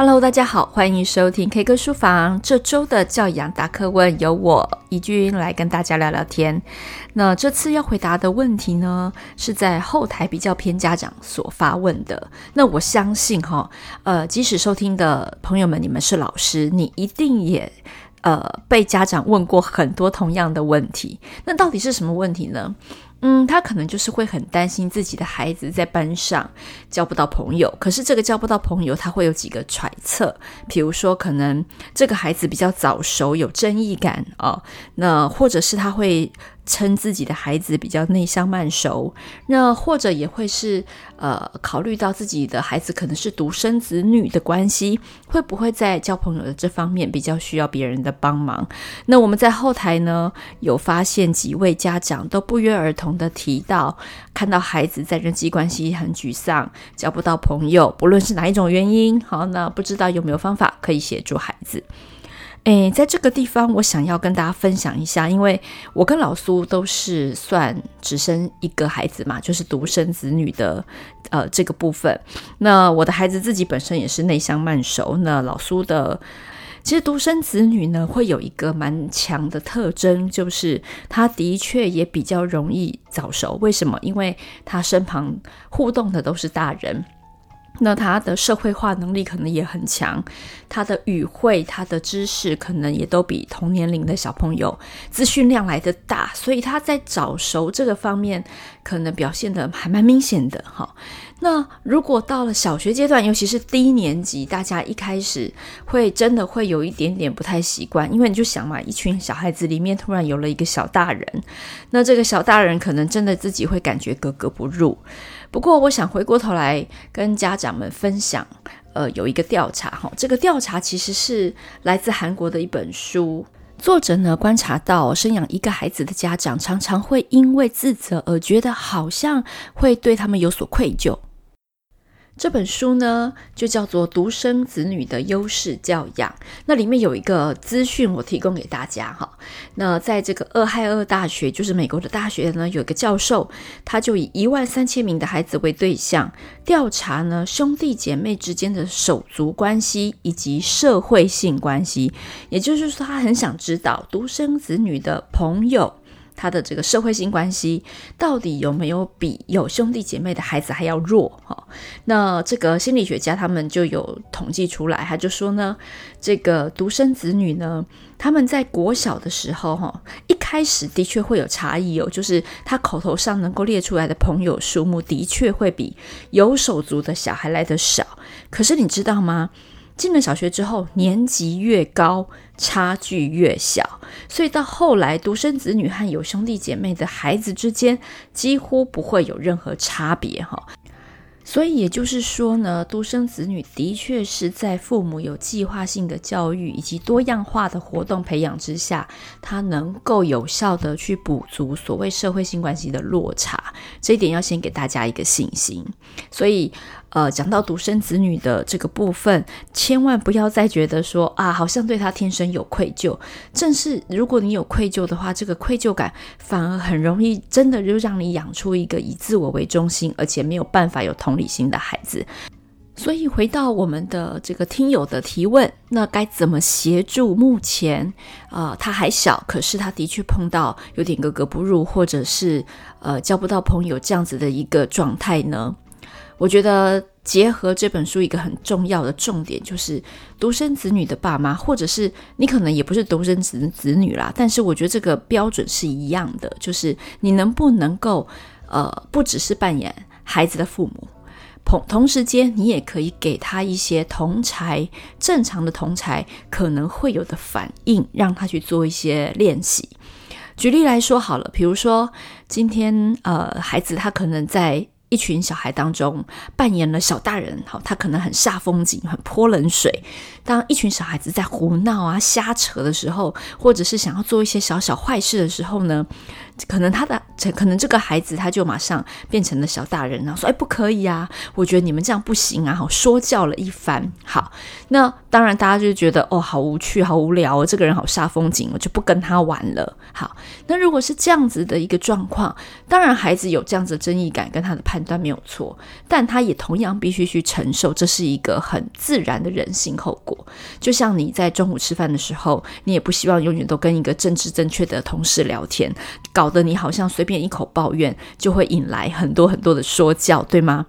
Hello，大家好，欢迎收听 K 歌书房。这周的教养答课问由我怡君来跟大家聊聊天。那这次要回答的问题呢，是在后台比较偏家长所发问的。那我相信哈，呃，即使收听的朋友们，你们是老师，你一定也呃被家长问过很多同样的问题。那到底是什么问题呢？嗯，他可能就是会很担心自己的孩子在班上交不到朋友，可是这个交不到朋友，他会有几个揣测，比如说可能这个孩子比较早熟，有争议感哦，那或者是他会。称自己的孩子比较内向慢熟，那或者也会是呃考虑到自己的孩子可能是独生子女的关系，会不会在交朋友的这方面比较需要别人的帮忙？那我们在后台呢，有发现几位家长都不约而同的提到，看到孩子在人际关系很沮丧，交不到朋友，不论是哪一种原因，好，那不知道有没有方法可以协助孩子？诶，在这个地方，我想要跟大家分享一下，因为我跟老苏都是算只生一个孩子嘛，就是独生子女的，呃，这个部分。那我的孩子自己本身也是内向慢熟。那老苏的，其实独生子女呢，会有一个蛮强的特征，就是他的确也比较容易早熟。为什么？因为他身旁互动的都是大人。那他的社会化能力可能也很强，他的语汇、他的知识可能也都比同年龄的小朋友资讯量来得大，所以他在早熟这个方面可能表现得还蛮明显的哈。那如果到了小学阶段，尤其是低年级，大家一开始会真的会有一点点不太习惯，因为你就想嘛，一群小孩子里面突然有了一个小大人，那这个小大人可能真的自己会感觉格格不入。不过，我想回过头来跟家长们分享，呃，有一个调查哈，这个调查其实是来自韩国的一本书，作者呢观察到，生养一个孩子的家长常常会因为自责而觉得好像会对他们有所愧疚。这本书呢，就叫做《独生子女的优势教养》。那里面有一个资讯，我提供给大家哈。那在这个俄亥俄大学，就是美国的大学呢，有一个教授，他就以一万三千名的孩子为对象，调查呢兄弟姐妹之间的手足关系以及社会性关系。也就是说，他很想知道独生子女的朋友。他的这个社会性关系到底有没有比有兄弟姐妹的孩子还要弱？哈，那这个心理学家他们就有统计出来，他就说呢，这个独生子女呢，他们在国小的时候，哈，一开始的确会有差异哦，就是他口头上能够列出来的朋友数目的确会比有手足的小孩来得少。可是你知道吗？进了小学之后，年级越高，差距越小，所以到后来，独生子女和有兄弟姐妹的孩子之间几乎不会有任何差别，哈。所以也就是说呢，独生子女的确是在父母有计划性的教育以及多样化的活动培养之下，他能够有效地去补足所谓社会性关系的落差。这一点要先给大家一个信心。所以。呃，讲到独生子女的这个部分，千万不要再觉得说啊，好像对他天生有愧疚。正是如果你有愧疚的话，这个愧疚感反而很容易真的就让你养出一个以自我为中心，而且没有办法有同理心的孩子。所以回到我们的这个听友的提问，那该怎么协助目前啊、他还小，可是他的确碰到有点格格不入，或者是呃交不到朋友这样子的一个状态呢？我觉得结合这本书一个很重要的重点，就是独生子女的爸妈，或者是你可能也不是独生子子女啦，但是我觉得这个标准是一样的，就是你能不能够呃，不只是扮演孩子的父母，同同时间你也可以给他一些同才正常的同才可能会有的反应，让他去做一些练习。举例来说好了，比如说今天呃，孩子他可能在。一群小孩当中扮演了小大人，好，他可能很煞风景，很泼冷水。当一群小孩子在胡闹啊、瞎扯的时候，或者是想要做一些小小坏事的时候呢，可能他的可能这个孩子他就马上变成了小大人，然后说：“哎，不可以啊！我觉得你们这样不行啊！”好，说教了一番。好，那当然大家就觉得哦，好无趣，好无聊，这个人好煞风景，我就不跟他玩了。好，那如果是这样子的一个状况，当然孩子有这样子的争议感跟他的判断没有错，但他也同样必须去承受，这是一个很自然的人性后果。就像你在中午吃饭的时候，你也不希望永远都跟一个政治正确的同事聊天，搞得你好像随便一口抱怨就会引来很多很多的说教，对吗？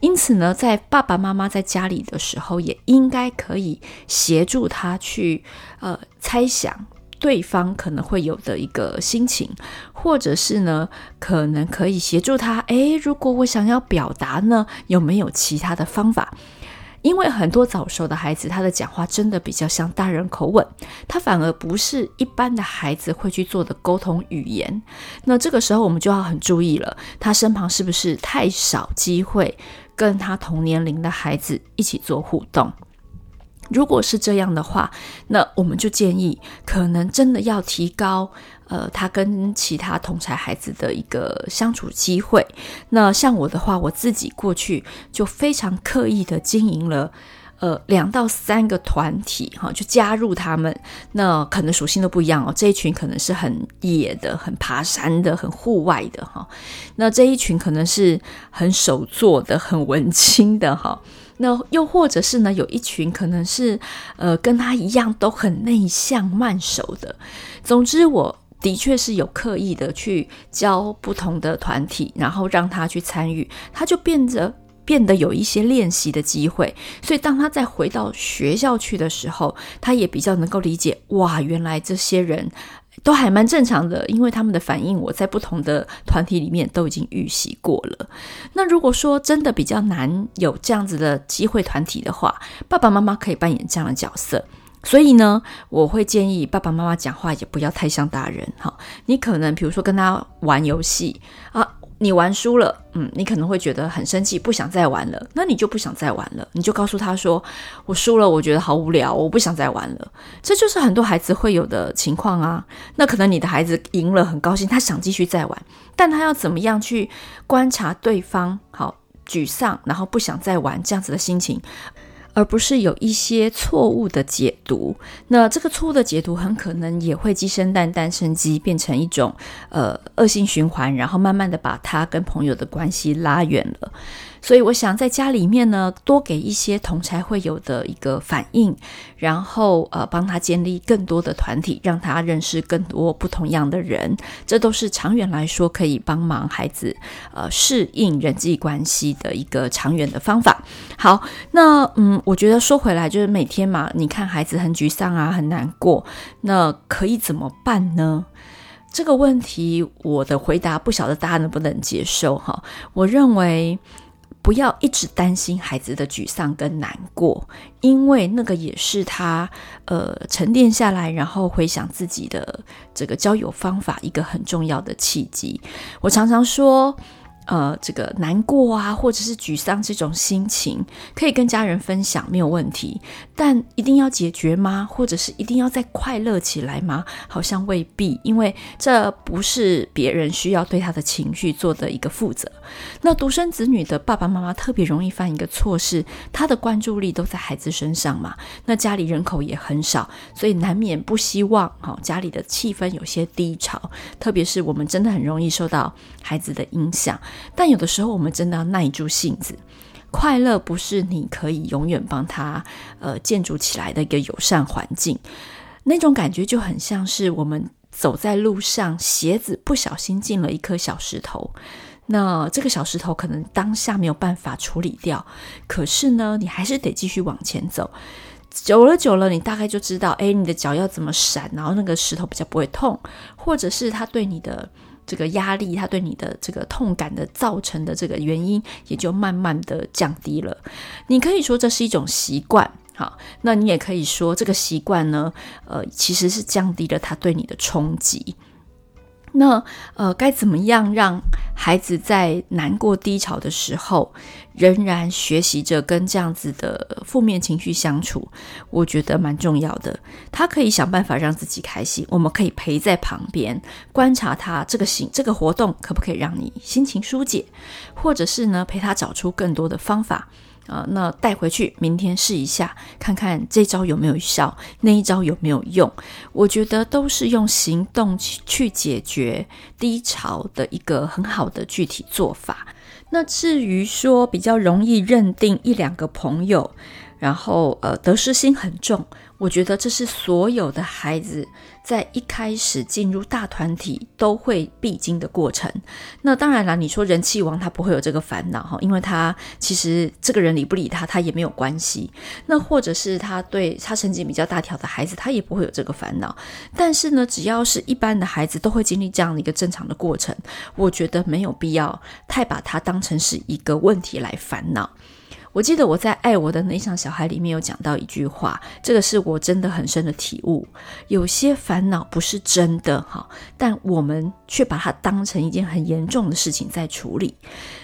因此呢，在爸爸妈妈在家里的时候，也应该可以协助他去呃猜想对方可能会有的一个心情，或者是呢，可能可以协助他，诶，如果我想要表达呢，有没有其他的方法？因为很多早熟的孩子，他的讲话真的比较像大人口吻，他反而不是一般的孩子会去做的沟通语言。那这个时候我们就要很注意了，他身旁是不是太少机会跟他同年龄的孩子一起做互动？如果是这样的话，那我们就建议，可能真的要提高。呃，他跟其他同才孩子的一个相处机会。那像我的话，我自己过去就非常刻意的经营了，呃，两到三个团体，哈，就加入他们。那可能属性都不一样哦。这一群可能是很野的、很爬山的、很户外的，哈。那这一群可能是很手作的、很文青的，哈。那又或者是呢，有一群可能是呃，跟他一样都很内向、慢熟的。总之，我。的确是有刻意的去教不同的团体，然后让他去参与，他就变得变得有一些练习的机会。所以当他再回到学校去的时候，他也比较能够理解，哇，原来这些人都还蛮正常的，因为他们的反应我在不同的团体里面都已经预习过了。那如果说真的比较难有这样子的机会团体的话，爸爸妈妈可以扮演这样的角色。所以呢，我会建议爸爸妈妈讲话也不要太像大人哈。你可能比如说跟他玩游戏啊，你玩输了，嗯，你可能会觉得很生气，不想再玩了。那你就不想再玩了，你就告诉他说：“我输了，我觉得好无聊，我不想再玩了。”这就是很多孩子会有的情况啊。那可能你的孩子赢了，很高兴，他想继续再玩，但他要怎么样去观察对方好沮丧，然后不想再玩这样子的心情？而不是有一些错误的解读，那这个错误的解读很可能也会鸡生蛋，蛋生鸡，变成一种呃恶性循环，然后慢慢的把他跟朋友的关系拉远了。所以我想在家里面呢，多给一些同才会有的一个反应，然后呃帮他建立更多的团体，让他认识更多不同样的人，这都是长远来说可以帮忙孩子呃适应人际关系的一个长远的方法。好，那嗯，我觉得说回来就是每天嘛，你看孩子很沮丧啊，很难过，那可以怎么办呢？这个问题我的回答不晓得大家能不能接受哈，我认为。不要一直担心孩子的沮丧跟难过，因为那个也是他呃沉淀下来，然后回想自己的这个交友方法一个很重要的契机。我常常说。呃，这个难过啊，或者是沮丧这种心情，可以跟家人分享，没有问题。但一定要解决吗？或者是一定要再快乐起来吗？好像未必，因为这不是别人需要对他的情绪做的一个负责。那独生子女的爸爸妈妈特别容易犯一个错事，他的关注力都在孩子身上嘛。那家里人口也很少，所以难免不希望哈、哦、家里的气氛有些低潮，特别是我们真的很容易受到孩子的影响。但有的时候，我们真的要耐住性子。快乐不是你可以永远帮他呃建筑起来的一个友善环境。那种感觉就很像是我们走在路上，鞋子不小心进了一颗小石头。那这个小石头可能当下没有办法处理掉，可是呢，你还是得继续往前走。久了久了，你大概就知道，哎，你的脚要怎么闪，然后那个石头比较不会痛，或者是它对你的。这个压力，它对你的这个痛感的造成的这个原因，也就慢慢的降低了。你可以说这是一种习惯，好，那你也可以说这个习惯呢，呃，其实是降低了它对你的冲击。那呃，该怎么样让孩子在难过低潮的时候，仍然学习着跟这样子的负面情绪相处？我觉得蛮重要的。他可以想办法让自己开心，我们可以陪在旁边观察他这个行这个活动可不可以让你心情疏解，或者是呢，陪他找出更多的方法。啊，那带回去，明天试一下，看看这招有没有效，那一招有没有用？我觉得都是用行动去去解决低潮的一个很好的具体做法。那至于说比较容易认定一两个朋友，然后呃得失心很重。我觉得这是所有的孩子在一开始进入大团体都会必经的过程。那当然了，你说人气王他不会有这个烦恼哈，因为他其实这个人理不理他，他也没有关系。那或者是他对他成绩比较大条的孩子，他也不会有这个烦恼。但是呢，只要是一般的孩子，都会经历这样的一个正常的过程。我觉得没有必要太把它当成是一个问题来烦恼。我记得我在《爱我的那场小孩》里面有讲到一句话，这个是我真的很深的体悟。有些烦恼不是真的哈，但我们却把它当成一件很严重的事情在处理。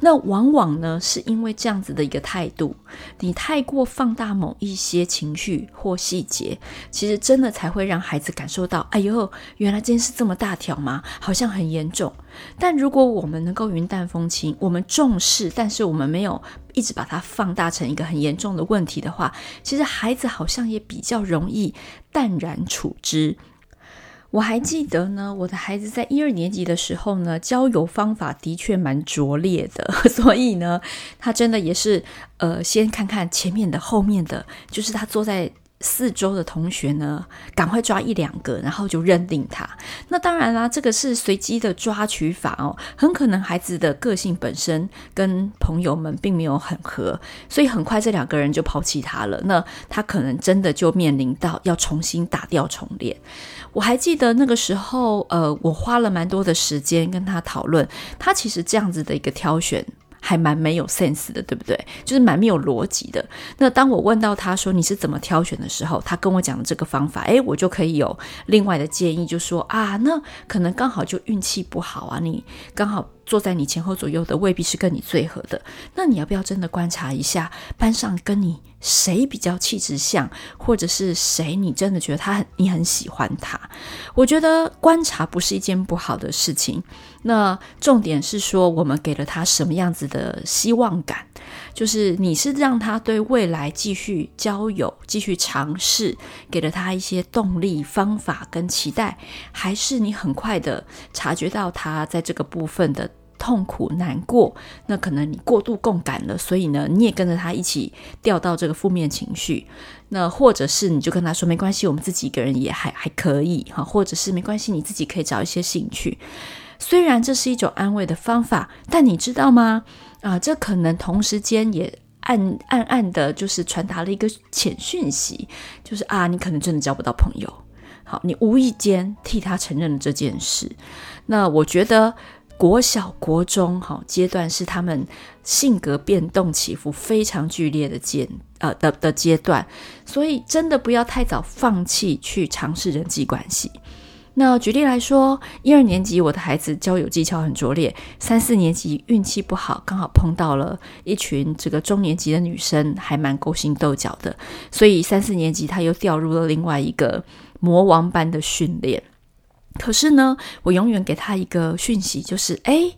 那往往呢，是因为这样子的一个态度，你太过放大某一些情绪或细节，其实真的才会让孩子感受到，哎呦，原来这件事这么大条吗？好像很严重。但如果我们能够云淡风轻，我们重视，但是我们没有一直把它放大成一个很严重的问题的话，其实孩子好像也比较容易淡然处之。我还记得呢，我的孩子在一二年级的时候呢，交友方法的确蛮拙劣的，所以呢，他真的也是呃，先看看前面的，后面的，就是他坐在。四周的同学呢，赶快抓一两个，然后就认定他。那当然啦，这个是随机的抓取法哦，很可能孩子的个性本身跟朋友们并没有很合，所以很快这两个人就抛弃他了。那他可能真的就面临到要重新打掉重练。我还记得那个时候，呃，我花了蛮多的时间跟他讨论，他其实这样子的一个挑选。还蛮没有 sense 的，对不对？就是蛮没有逻辑的。那当我问到他说，你是怎么挑选的时候，他跟我讲的这个方法，诶，我就可以有另外的建议，就说啊，那可能刚好就运气不好啊，你刚好。坐在你前后左右的未必是跟你最合的，那你要不要真的观察一下班上跟你谁比较气质像，或者是谁你真的觉得他很你很喜欢他？我觉得观察不是一件不好的事情。那重点是说，我们给了他什么样子的希望感？就是你是让他对未来继续交友、继续尝试，给了他一些动力、方法跟期待，还是你很快的察觉到他在这个部分的痛苦、难过？那可能你过度共感了，所以呢，你也跟着他一起掉到这个负面情绪。那或者是你就跟他说没关系，我们自己一个人也还还可以哈，或者是没关系，你自己可以找一些兴趣。虽然这是一种安慰的方法，但你知道吗？啊，这可能同时间也暗暗暗的，就是传达了一个潜讯息，就是啊，你可能真的交不到朋友。好，你无意间替他承认了这件事。那我觉得国小、国中哈阶段是他们性格变动起伏非常剧烈的阶呃的的阶段，所以真的不要太早放弃去尝试人际关系。那举例来说，一二年级我的孩子交友技巧很拙劣，三四年级运气不好，刚好碰到了一群这个中年级的女生，还蛮勾心斗角的，所以三四年级他又掉入了另外一个魔王般的训练。可是呢，我永远给他一个讯息，就是诶，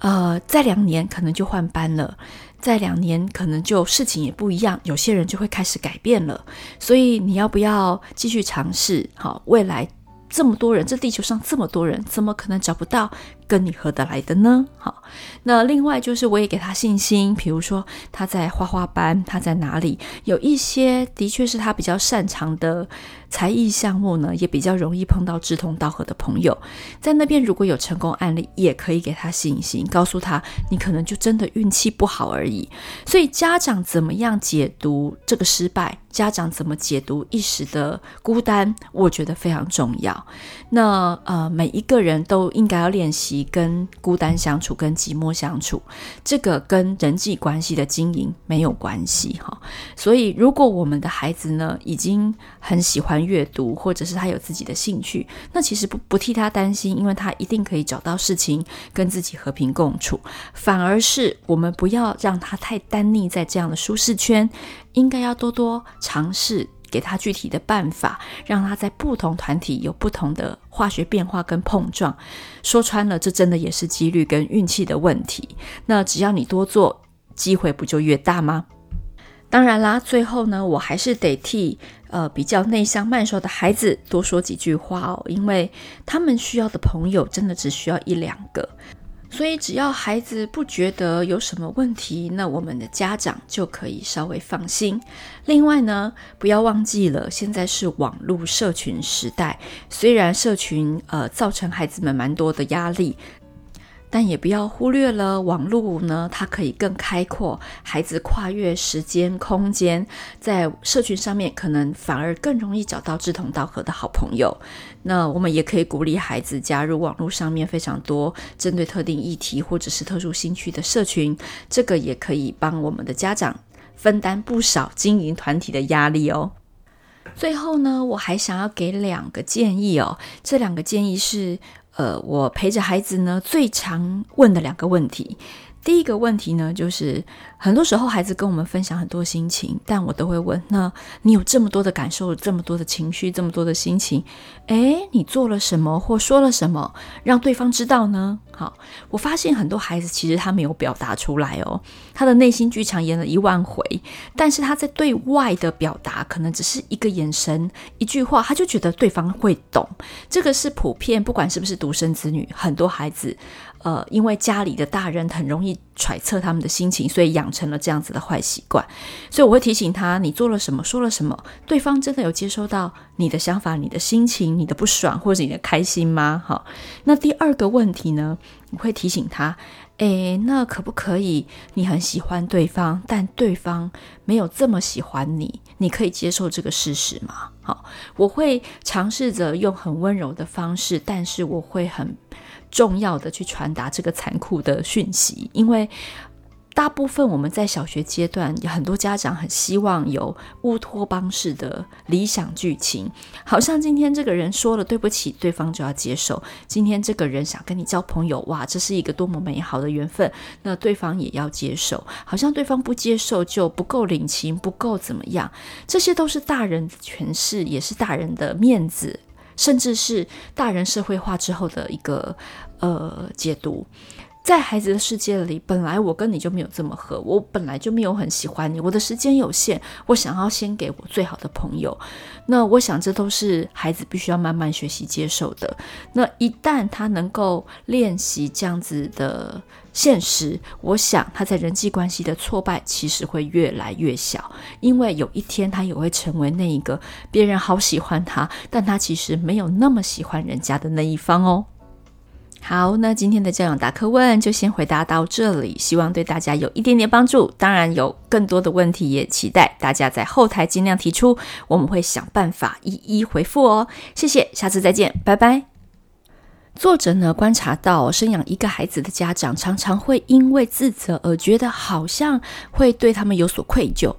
呃，再两年可能就换班了，再两年可能就事情也不一样，有些人就会开始改变了，所以你要不要继续尝试？好，未来。这么多人，这地球上这么多人，怎么可能找不到跟你合得来的呢？好，那另外就是我也给他信心，比如说他在画画班，他在哪里有一些的确是他比较擅长的才艺项目呢，也比较容易碰到志同道合的朋友，在那边如果有成功案例，也可以给他信心，告诉他你可能就真的运气不好而已。所以家长怎么样解读这个失败？家长怎么解读一时的孤单？我觉得非常重要。那呃，每一个人都应该要练习。跟孤单相处、跟寂寞相处，这个跟人际关系的经营没有关系哈。所以，如果我们的孩子呢，已经很喜欢阅读，或者是他有自己的兴趣，那其实不不替他担心，因为他一定可以找到事情跟自己和平共处。反而是我们不要让他太单溺在这样的舒适圈，应该要多多尝试。给他具体的办法，让他在不同团体有不同的化学变化跟碰撞。说穿了，这真的也是几率跟运气的问题。那只要你多做，机会不就越大吗？当然啦，最后呢，我还是得替呃比较内向慢熟的孩子多说几句话哦，因为他们需要的朋友真的只需要一两个。所以，只要孩子不觉得有什么问题，那我们的家长就可以稍微放心。另外呢，不要忘记了，现在是网络社群时代，虽然社群呃造成孩子们蛮多的压力。但也不要忽略了网络呢，它可以更开阔孩子跨越时间空间，在社群上面可能反而更容易找到志同道合的好朋友。那我们也可以鼓励孩子加入网络上面非常多针对特定议题或者是特殊兴趣的社群，这个也可以帮我们的家长分担不少经营团体的压力哦。最后呢，我还想要给两个建议哦，这两个建议是。呃，我陪着孩子呢，最常问的两个问题。第一个问题呢，就是很多时候孩子跟我们分享很多心情，但我都会问：那你有这么多的感受，这么多的情绪，这么多的心情，诶，你做了什么或说了什么，让对方知道呢？好，我发现很多孩子其实他没有表达出来哦，他的内心剧场演了一万回，但是他在对外的表达可能只是一个眼神、一句话，他就觉得对方会懂。这个是普遍，不管是不是独生子女，很多孩子。呃，因为家里的大人很容易揣测他们的心情，所以养养成了这样子的坏习惯。所以我会提醒他：你做了什么，说了什么，对方真的有接收到你的想法、你的心情、你的不爽或者你的开心吗？好，那第二个问题呢，我会提醒他：诶，那可不可以？你很喜欢对方，但对方没有这么喜欢你，你可以接受这个事实吗？好，我会尝试着用很温柔的方式，但是我会很。重要的去传达这个残酷的讯息，因为大部分我们在小学阶段，有很多家长很希望有乌托邦式的理想剧情，好像今天这个人说了对不起，对方就要接受；今天这个人想跟你交朋友，哇，这是一个多么美好的缘分，那对方也要接受，好像对方不接受就不够领情，不够怎么样，这些都是大人的诠释，也是大人的面子。甚至是大人社会化之后的一个呃解读，在孩子的世界里，本来我跟你就没有这么合，我本来就没有很喜欢你，我的时间有限，我想要先给我最好的朋友。那我想这都是孩子必须要慢慢学习接受的。那一旦他能够练习这样子的。现实，我想他在人际关系的挫败其实会越来越小，因为有一天他也会成为那一个别人好喜欢他，但他其实没有那么喜欢人家的那一方哦。好，那今天的教养答课问就先回答到这里，希望对大家有一点点帮助。当然有更多的问题，也期待大家在后台尽量提出，我们会想办法一一回复哦。谢谢，下次再见，拜拜。作者呢，观察到，生养一个孩子的家长常常会因为自责而觉得好像会对他们有所愧疚。